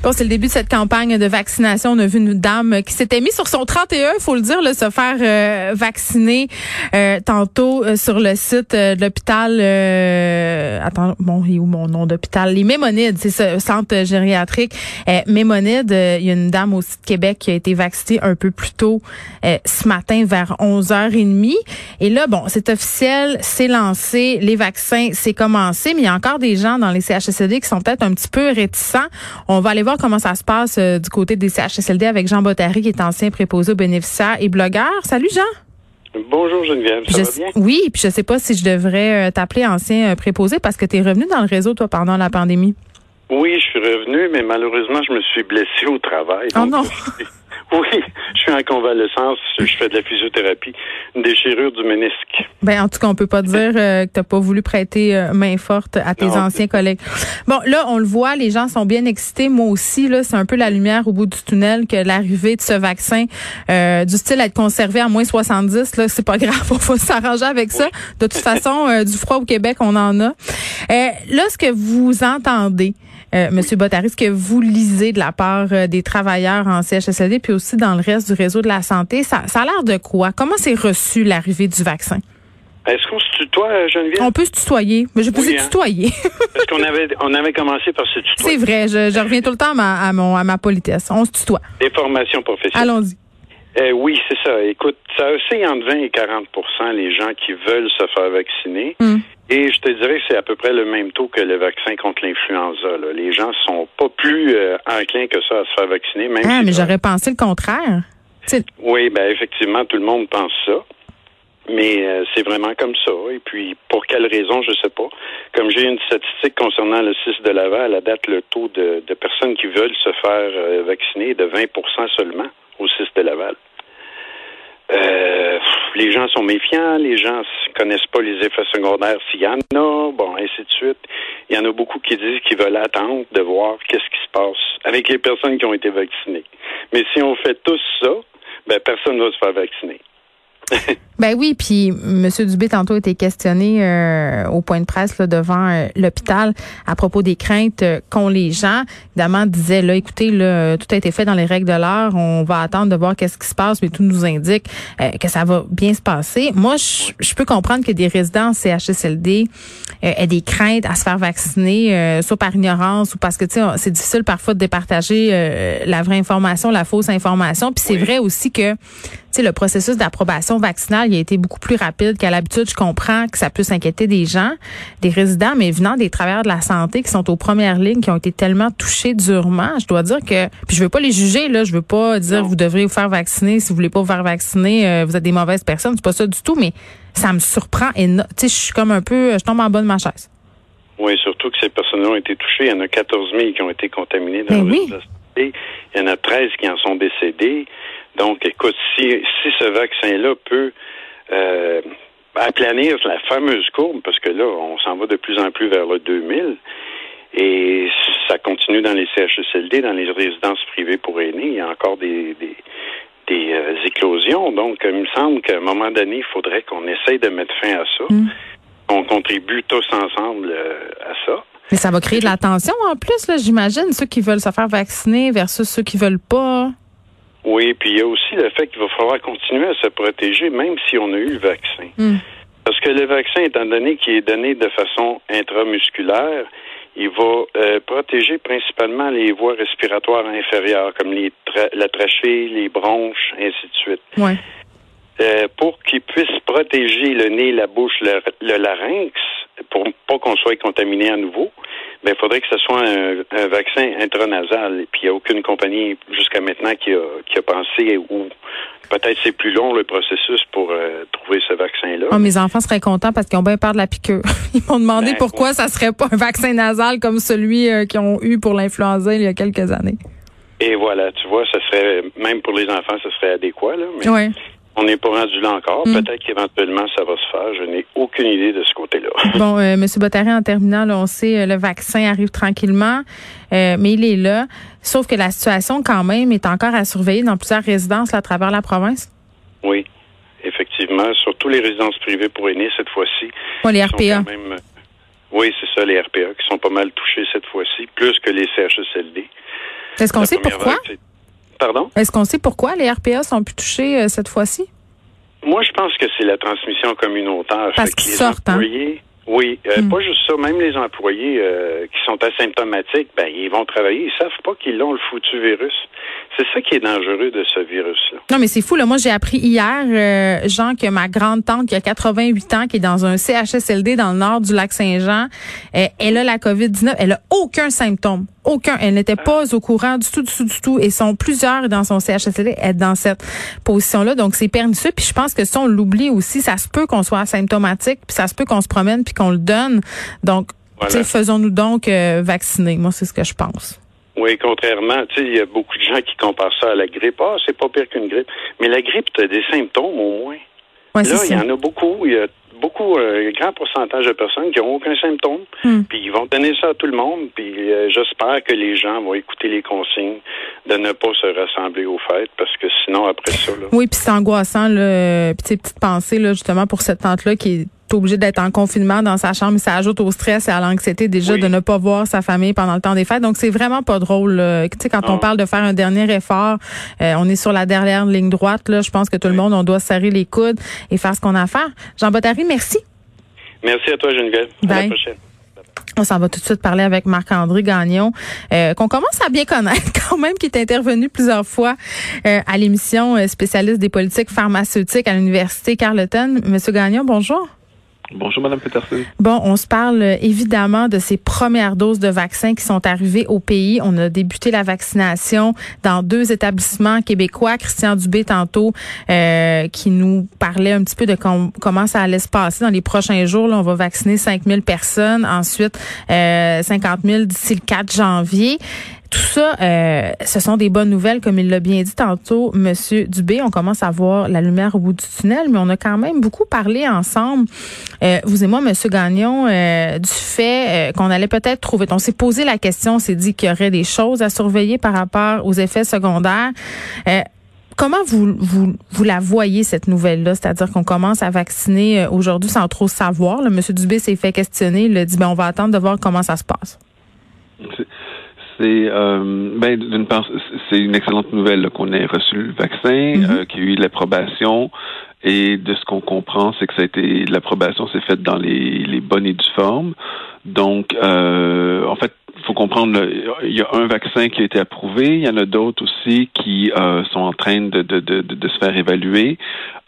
Bon, c'est le début de cette campagne de vaccination. On a vu une dame qui s'était mise sur son 31, il faut le dire, là, se faire euh, vacciner euh, tantôt euh, sur le site de l'hôpital. attends, bon, il où mon nom d'hôpital? Les Mémonides, c'est ce centre gériatrique Mémonides. Il y a une dame aussi de Québec qui a été vaccinée un peu plus tôt ce matin vers 11h30. Et là, bon, c'est officiel, c'est lancé, les vaccins, c'est commencé, mais il y a encore des gens dans les CHSLD qui sont peut-être un petit peu réticents. On va aller voir comment ça se passe euh, du côté des CHSLD avec Jean Bottary, qui est ancien préposé aux bénéficiaires et blogueur. Salut Jean. Bonjour Geneviève, ça va bien? Oui, puis je sais pas si je devrais euh, t'appeler ancien euh, préposé parce que tu es revenu dans le réseau, toi, pendant la pandémie. Oui, je suis revenu, mais malheureusement, je me suis blessé au travail. oh non! Oui, je suis en convalescence, je fais de la physiothérapie, une déchirure du ménisque. Ben en tout cas, on peut pas dire euh, que tu pas voulu prêter euh, main forte à tes anciens collègues. Bon, là, on le voit, les gens sont bien excités, moi aussi là, c'est un peu la lumière au bout du tunnel que l'arrivée de ce vaccin euh, du style à être conservé à moins 70 là, c'est pas grave, on va s'arranger avec ça. De toute façon, du froid au Québec, on en a. là, ce que vous entendez euh, Monsieur Bottary, ce que vous lisez de la part euh, des travailleurs en CHSLD, puis aussi dans le reste du réseau de la santé, ça, ça a l'air de quoi? Comment s'est reçu l'arrivée du vaccin? Est-ce qu'on se tutoie, euh, Geneviève? On peut se tutoyer. Mais je peux se hein? tutoyer. Parce qu'on avait, on avait commencé par se tutoyer. C'est vrai. Je, reviens tout le temps à ma, à, mon, à ma politesse. On se tutoie. Des formations professionnelles. Allons-y. Euh, oui, c'est ça. Écoute, ça aussi entre 20 et 40% les gens qui veulent se faire vacciner. Hmm. Et je te dirais que c'est à peu près le même taux que le vaccin contre l'influenza. Les gens sont pas plus euh, enclins que ça à se faire vacciner. Même ah, mais j'aurais pensé le contraire. Oui, ben effectivement, tout le monde pense ça. Mais euh, c'est vraiment comme ça. Et puis, pour quelle raison, je sais pas. Comme j'ai une statistique concernant le 6 de Laval, à date, le taux de, personnes qui veulent se faire vacciner est de 20% seulement au 6 de Laval. Euh, les gens sont méfiants, les gens connaissent pas les effets secondaires s'il y en a, bon, ainsi de suite. Il y en a beaucoup qui disent qu'ils veulent attendre de voir qu'est-ce qui se passe avec les personnes qui ont été vaccinées. Mais si on fait tous ça, ben personne ne va se faire vacciner. Ben oui, puis M. Dubé tantôt a été questionné euh, au point de presse là, devant euh, l'hôpital à propos des craintes euh, qu'ont les gens. Évidemment, disait là, écoutez, là, tout a été fait dans les règles de l'art. On va attendre de voir qu'est-ce qui se passe, mais tout nous indique que ça va bien se passer. Moi, je, peux comprendre que des résidents CHSLD aient des craintes à se faire vacciner, soit par ignorance ou parce que tu sais, c'est difficile parfois de départager la vraie information, la fausse information. Puis c'est vrai aussi que sais, le processus d'approbation vaccinale il a été beaucoup plus rapide qu'à l'habitude. Je comprends que ça puisse inquiéter des gens, des résidents, mais venant des travailleurs de la santé qui sont aux premières lignes, qui ont été tellement touchés durement, je dois dire que, puis je veux pas les juger là, je veux pas dire vous devrez vous faire vacciner si vous voulez pas vous faire vacciner, euh, vous êtes des mauvaises personnes, c'est pas ça du tout, mais ça me surprend et tu sais, je suis comme un peu, je tombe en bas de ma chaise. Oui, surtout que ces personnes ont été touchées. Il y en a 14 000 qui ont été contaminées dans ben le oui. Il y en a 13 qui en sont décédés. Donc, écoute, si, si ce vaccin-là peut euh, aplanir la fameuse courbe, parce que là, on s'en va de plus en plus vers le 2000, et ça continue dans les CHSLD, dans les résidences privées pour aînés, il y a encore des, des, des euh, éclosions. Donc, il me semble qu'à un moment donné, il faudrait qu'on essaye de mettre fin à ça. Mm. On contribue tous ensemble euh, à ça. Mais ça va créer de la tension en plus, là, j'imagine, ceux qui veulent se faire vacciner versus ceux qui veulent pas. Oui, puis il y a aussi le fait qu'il va falloir continuer à se protéger, même si on a eu le vaccin. Hmm. Parce que le vaccin, étant donné qu'il est donné de façon intramusculaire, il va euh, protéger principalement les voies respiratoires inférieures, comme les la trachée, les bronches, ainsi de suite. Ouais. Euh, pour qu'il puisse protéger le nez, la bouche, le, le larynx, pour pas qu'on soit contaminé à nouveau, ben, il faudrait que ce soit un, vaccin intranasal. Et puis, il n'y a aucune compagnie jusqu'à maintenant qui a, qui a pensé ou peut-être c'est plus long le processus pour euh, trouver ce vaccin-là. Oh, mes enfants seraient contents parce qu'ils ont bien peur de la piqûre. Ils m'ont demandé ben, pourquoi ça serait pas un vaccin nasal comme celui euh, qu'ils ont eu pour l'influenza il y a quelques années. Et voilà, tu vois, ce serait même pour les enfants, ce serait adéquat là. Mais on n'est pas rendu là encore. Hmm. Peut-être qu'éventuellement, ça va se faire. Je n'ai aucune idée de ce côté-là. Bon, euh, M. Bottary, en terminant, on sait, euh, le vaccin arrive tranquillement, euh, mais il est là. Sauf que la situation, quand même, est encore à surveiller dans plusieurs résidences à travers la province. Oui, effectivement. Surtout surtout les résidences privées pour aînés cette fois-ci. les RPA. oui, c'est ça, les RPA qui sont pas mal touchés cette fois-ci, plus que les CHSLD. Est-ce qu'on sait pourquoi? Pardon? Est-ce qu'on sait pourquoi les RPA sont plus touchés euh, cette fois-ci? Moi, je pense que c'est la transmission communautaire. Parce qu'ils sortent, hein? Oui, euh, hmm. pas juste ça. Même les employés euh, qui sont asymptomatiques, ben ils vont travailler, ils savent pas qu'ils ont le foutu virus. C'est ça qui est dangereux de ce virus-là. Non, mais c'est fou. Là. Moi, j'ai appris hier, euh, Jean, que ma grande tante qui a 88 ans, qui est dans un CHSLD dans le nord du lac Saint-Jean, elle a la COVID-19. Elle a aucun symptôme. Aucun. Elle n'était pas au courant du tout, du tout, du tout. Et sont plusieurs dans son CHSLD être dans cette position-là. Donc, c'est pernicieux. Puis je pense que si on l'oublie aussi, ça se peut qu'on soit asymptomatique, puis ça se peut qu'on se promène, puis qu'on le donne. Donc, faisons-nous donc euh, vacciner. Moi, c'est ce que je pense. Oui, contrairement, tu sais, il y a beaucoup de gens qui comparent ça à la grippe. Ah, c'est pas pire qu'une grippe. Mais la grippe, tu as des symptômes au moins. Là, il y en a beaucoup. Il y a beaucoup, euh, un grand pourcentage de personnes qui n'ont aucun symptôme. Hmm. Puis ils vont donner ça à tout le monde. Puis euh, j'espère que les gens vont écouter les consignes de ne pas se rassembler aux fêtes parce que sinon, après ça. Là... Oui, puis c'est angoissant. Là, petite pensée, là, justement, pour cette tante-là qui est obligé d'être en confinement dans sa chambre, ça ajoute au stress et à l'anxiété déjà de ne pas voir sa famille pendant le temps des fêtes. Donc c'est vraiment pas drôle. Tu sais quand on parle de faire un dernier effort, euh, on est sur la dernière ligne droite là, je pense que tout le monde on doit serrer les coudes et faire ce qu'on a à faire. Jean Bottary, merci. Merci à toi Geneviève. À la prochaine. On s'en va tout de suite parler avec Marc-André Gagnon, euh, qu'on commence à bien connaître quand même, qui est intervenu plusieurs fois euh, à l'émission spécialiste des politiques pharmaceutiques à l'Université Carleton. Monsieur Gagnon, bonjour. Bonjour, Madame Peterson. Bon, on se parle euh, évidemment de ces premières doses de vaccins qui sont arrivées au pays. On a débuté la vaccination dans deux établissements québécois. Christian Dubé, tantôt, euh, qui nous parlait un petit peu de comment ça allait se passer dans les prochains jours. On va vacciner 5000 personnes, ensuite euh, 50 000 d'ici le 4 janvier. Tout ça, euh, ce sont des bonnes nouvelles, comme il l'a bien dit tantôt, Monsieur Dubé. On commence à voir la lumière au bout du tunnel, mais on a quand même beaucoup parlé ensemble, euh, vous et moi, Monsieur Gagnon, euh, du fait qu'on allait peut-être trouver. On s'est posé la question, on s'est dit qu'il y aurait des choses à surveiller par rapport aux effets secondaires. Comment vous, vous, vous la voyez, cette nouvelle-là? C'est-à-dire qu'on commence à vacciner aujourd'hui sans trop savoir. Le Monsieur Dubé s'est fait questionner. Il a dit, ben, on va attendre de voir comment ça se passe c'est euh, ben d'une part c'est une excellente nouvelle qu'on ait reçu le vaccin, mm-hmm. euh, qu'il y ait eu l'approbation et de ce qu'on comprend, c'est que ça a été l'approbation s'est faite dans les, les bonnes et dues formes. Donc euh, en fait faut comprendre, il y a un vaccin qui a été approuvé, il y en a d'autres aussi qui euh, sont en train de, de, de, de se faire évaluer.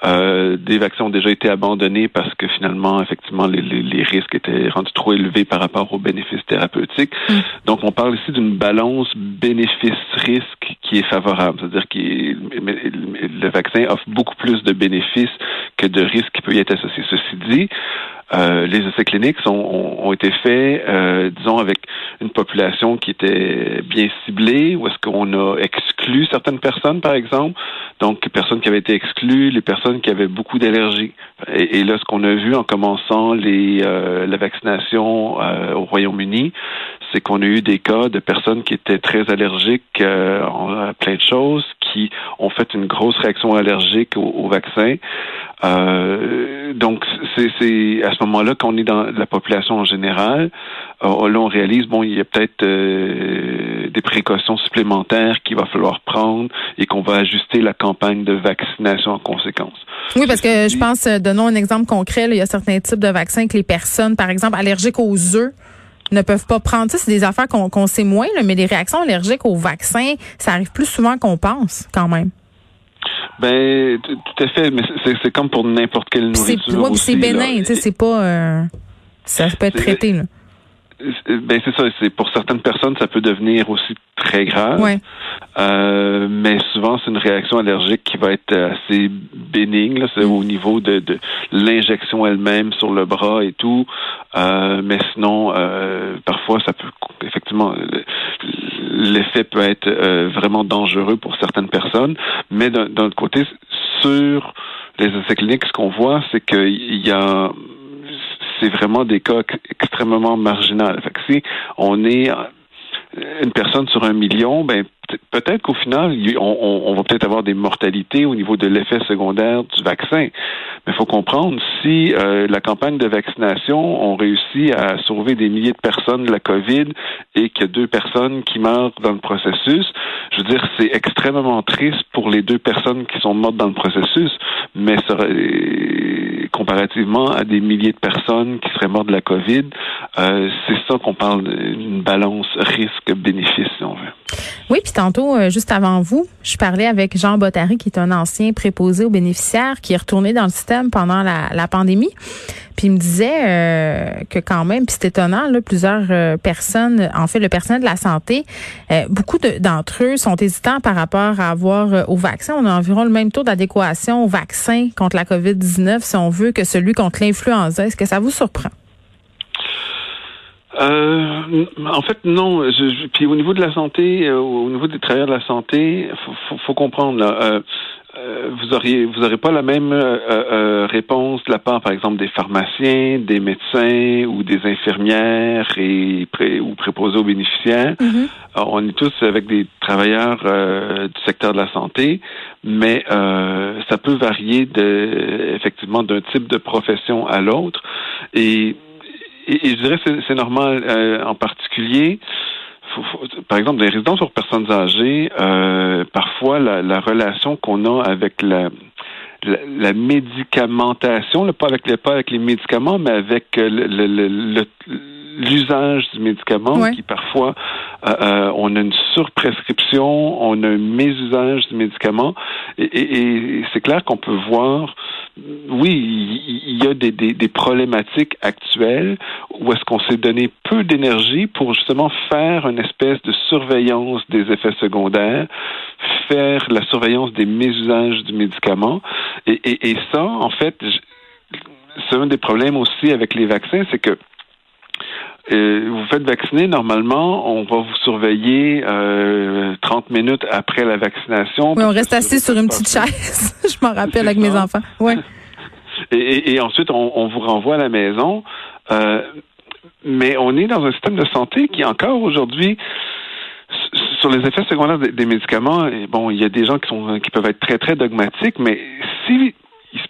Euh, des vaccins ont déjà été abandonnés parce que finalement, effectivement, les, les, les risques étaient rendus trop élevés par rapport aux bénéfices thérapeutiques. Mm. Donc, on parle ici d'une balance bénéfice-risque qui est favorable, c'est-à-dire que le vaccin offre beaucoup plus de bénéfices que de risques qui peuvent y être associés. Ceci dit, euh, les essais cliniques ont, été faits, euh, disons, avec une population qui était bien ciblée, ou est-ce qu'on a exclu certaines personnes, par exemple, donc personnes qui avaient été exclues, les personnes qui avaient beaucoup d'allergies. Et, là, ce qu'on a vu en commençant les, euh, la vaccination au Royaume-Uni, c'est qu'on a eu des cas de personnes qui étaient très allergiques à plein de choses, qui ont fait une grosse réaction allergique au, au vaccin. Euh, donc, c'est à ce moment-là qu'on est dans la population en général. Euh, là, on réalise, bon, il y a peut-être euh, des précautions supplémentaires qu'il va falloir prendre et qu'on va ajuster la campagne de vaccination en conséquence. Oui, parce que je pense, donnons un exemple concret, il y a certains types de vaccins que les personnes, par exemple, allergiques aux œufs, ne peuvent pas prendre. Ça, c'est des affaires qu'on sait moins, mais les réactions allergiques aux vaccins, ça arrive plus souvent qu'on pense, quand même. Ben, tout à fait, mais c'est comme pour n'importe quelle nourriture. C'est bénin, tu sais, c'est pas. Euh, ça peut être traité, là. Ben c'est ça. C'est pour certaines personnes, ça peut devenir aussi très grave. Euh, mais souvent, c'est une réaction allergique qui va être assez bénigne. C'est mm. au niveau de, de l'injection elle-même sur le bras et tout. Euh, mais sinon, euh, parfois, ça peut effectivement l'effet peut être euh, vraiment dangereux pour certaines personnes. Mais d'un autre côté, sur les essais cliniques, ce qu'on voit, c'est qu'il y a c'est vraiment des cas extrêmement marginaux. Fait que si on est une personne sur un million, ben peut-être qu'au final, on, va peut-être avoir des mortalités au niveau de l'effet secondaire du vaccin. Mais il faut comprendre, si euh, la campagne de vaccination ont réussi à sauver des milliers de personnes de la COVID et qu'il y a deux personnes qui meurent dans le processus, je veux dire, c'est extrêmement triste pour les deux personnes qui sont mortes dans le processus, mais comparativement à des milliers de personnes qui seraient mortes de la COVID, euh, c'est ça qu'on parle d'une balance risque-bénéfice, si on veut. Oui, puis tantôt, euh, juste avant vous, je parlais avec Jean Bottary, qui est un ancien préposé aux bénéficiaires, qui est retourné dans le système pendant la, pandémie. Puis il me disait euh, que quand même, puis c'est étonnant, là, plusieurs euh, personnes, en fait, le personnel de la santé, beaucoup d'entre eux sont hésitants par rapport à avoir au vaccin. On a environ le même taux d'adéquation au vaccin contre la COVID-19, si on veut, que celui contre l'influenza. Est-ce que ça vous surprend? Euh, en fait, non. Je, puis au niveau de la santé, euh, au niveau des travailleurs de la santé, faut, faut, faut comprendre là. Euh, euh vous auriez, vous aurez pas la même réponse de la part, par exemple, des pharmaciens, des médecins ou des infirmières et pré, ou préposés aux bénéficiaires. Mm-hmm. on est tous avec des travailleurs du secteur de la santé, mais ça peut varier de, effectivement d'un type de profession à l'autre et et, je dirais que c'est normal euh, en particulier. par exemple, les résidences pour personnes âgées, euh, parfois la, relation qu'on a avec la, la, médicamentation, pas avec les pas avec les médicaments, mais avec euh, le, l'usage du médicament qui parfois euh, on a une surprescription, on a un mésusage du médicament et c'est clair qu'on peut voir oui, il y a des, des, problématiques actuelles où est-ce qu'on s'est donné peu d'énergie pour justement faire une espèce de surveillance des effets secondaires, faire la surveillance des mésusages du médicament. Et, et, et ça, en fait, c'est un des problèmes aussi avec les vaccins, c'est que euh, vous faites vacciner, normalement, on va vous surveiller euh, 30 minutes après la vaccination. Oui, on reste assis sur une petite chaise. Je m'en rappelle avec mes enfants. Ouais. Et, et, ensuite, on, on, vous renvoie à la maison. Euh, mais on est dans un système de santé qui, encore aujourd'hui, sur les effets secondaires des, médicaments, bon, il y a des gens qui sont qui peuvent être très très dogmatiques, mais si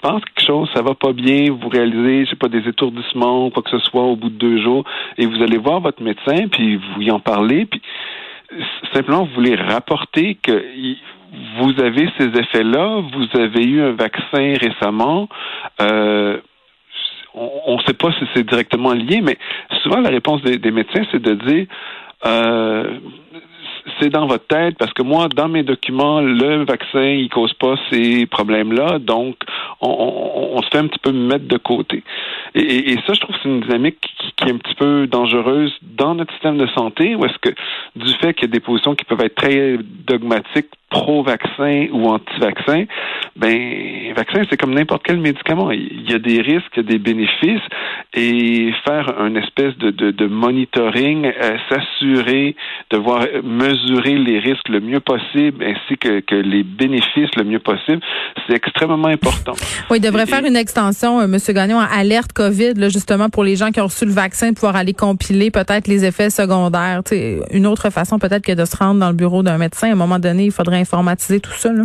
il se passe quelque chose, ça va pas bien, vous réalisez, je sais pas, des étourdissements ou quoi que ce soit au bout de deux jours, et vous allez voir votre médecin, puis vous y en parlez, puis simplement vous voulez rapporter que vous avez ces effets-là, vous avez eu un vaccin récemment, euh, on ne sait pas si c'est directement lié, mais souvent la réponse des, des médecins, c'est de dire euh, c'est dans votre tête parce que moi, dans mes documents, le vaccin, il cause pas ces problèmes-là, donc on, se fait un petit peu mettre de côté. Et, ça, je trouve que c'est une dynamique qui, est un petit peu dangereuse dans notre système de santé, où est-ce que du fait qu'il y a des positions qui peuvent être très dogmatiques pro-vaccin ou anti-vaccin, ben, vaccin, c'est comme n'importe quel médicament. Il y a des risques, il y a des bénéfices, et faire une espèce de, de, monitoring, euh, s'assurer de voir mesurer les risques le mieux possible, ainsi que, que les bénéfices le mieux possible, c'est extrêmement important. Oui, il devrait faire une extension, euh, M. Gagnon, à alerte COVID, là, justement, pour les gens qui ont reçu le vaccin, pouvoir aller compiler peut-être les effets secondaires. une autre façon peut-être que de se rendre dans le bureau d'un médecin. À un moment donné, il faudrait informatiser tout ça. Là?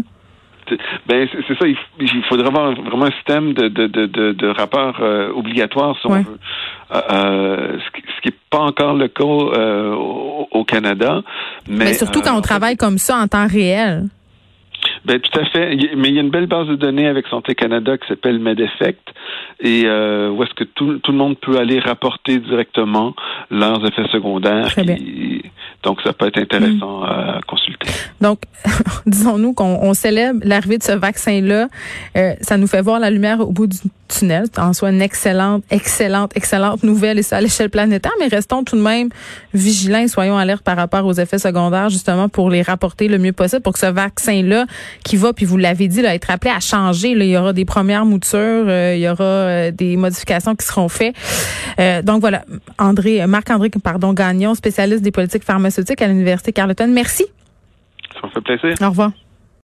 Ben c'est ça. Il, faudrait avoir vraiment un système de de de, de, rapport euh, obligatoire si on veut. Euh, euh, ce qui n'est pas encore le cas au, Canada. Mais, mais surtout quand on travaille comme ça en temps réel. Ben tout à fait. Mais il y a une belle base de données avec Santé Canada qui s'appelle MedEffect et euh, où est-ce que tout, tout, le monde peut aller rapporter directement leurs effets secondaires. donc ça peut être intéressant mm. à consulter. Donc disons-nous qu'on célèbre l'arrivée de ce vaccin-là. Euh, ça nous fait voir la lumière au bout du tunnel. En soit une excellente, excellente, excellente nouvelle et ça à l'échelle planétaire. Mais restons tout de même vigilants et soyons alertes par rapport aux effets secondaires justement pour les rapporter le mieux possible pour que ce vaccin-là qui va, puis vous l'avez dit, là, être appelé à changer. Là, il y aura des premières moutures, euh, il y aura euh, des modifications qui seront faites. Euh, donc voilà, André, Marc-André pardon, Gagnon, spécialiste des politiques pharmaceutiques à l'Université Carleton. Merci. Ça me fait plaisir. Au revoir.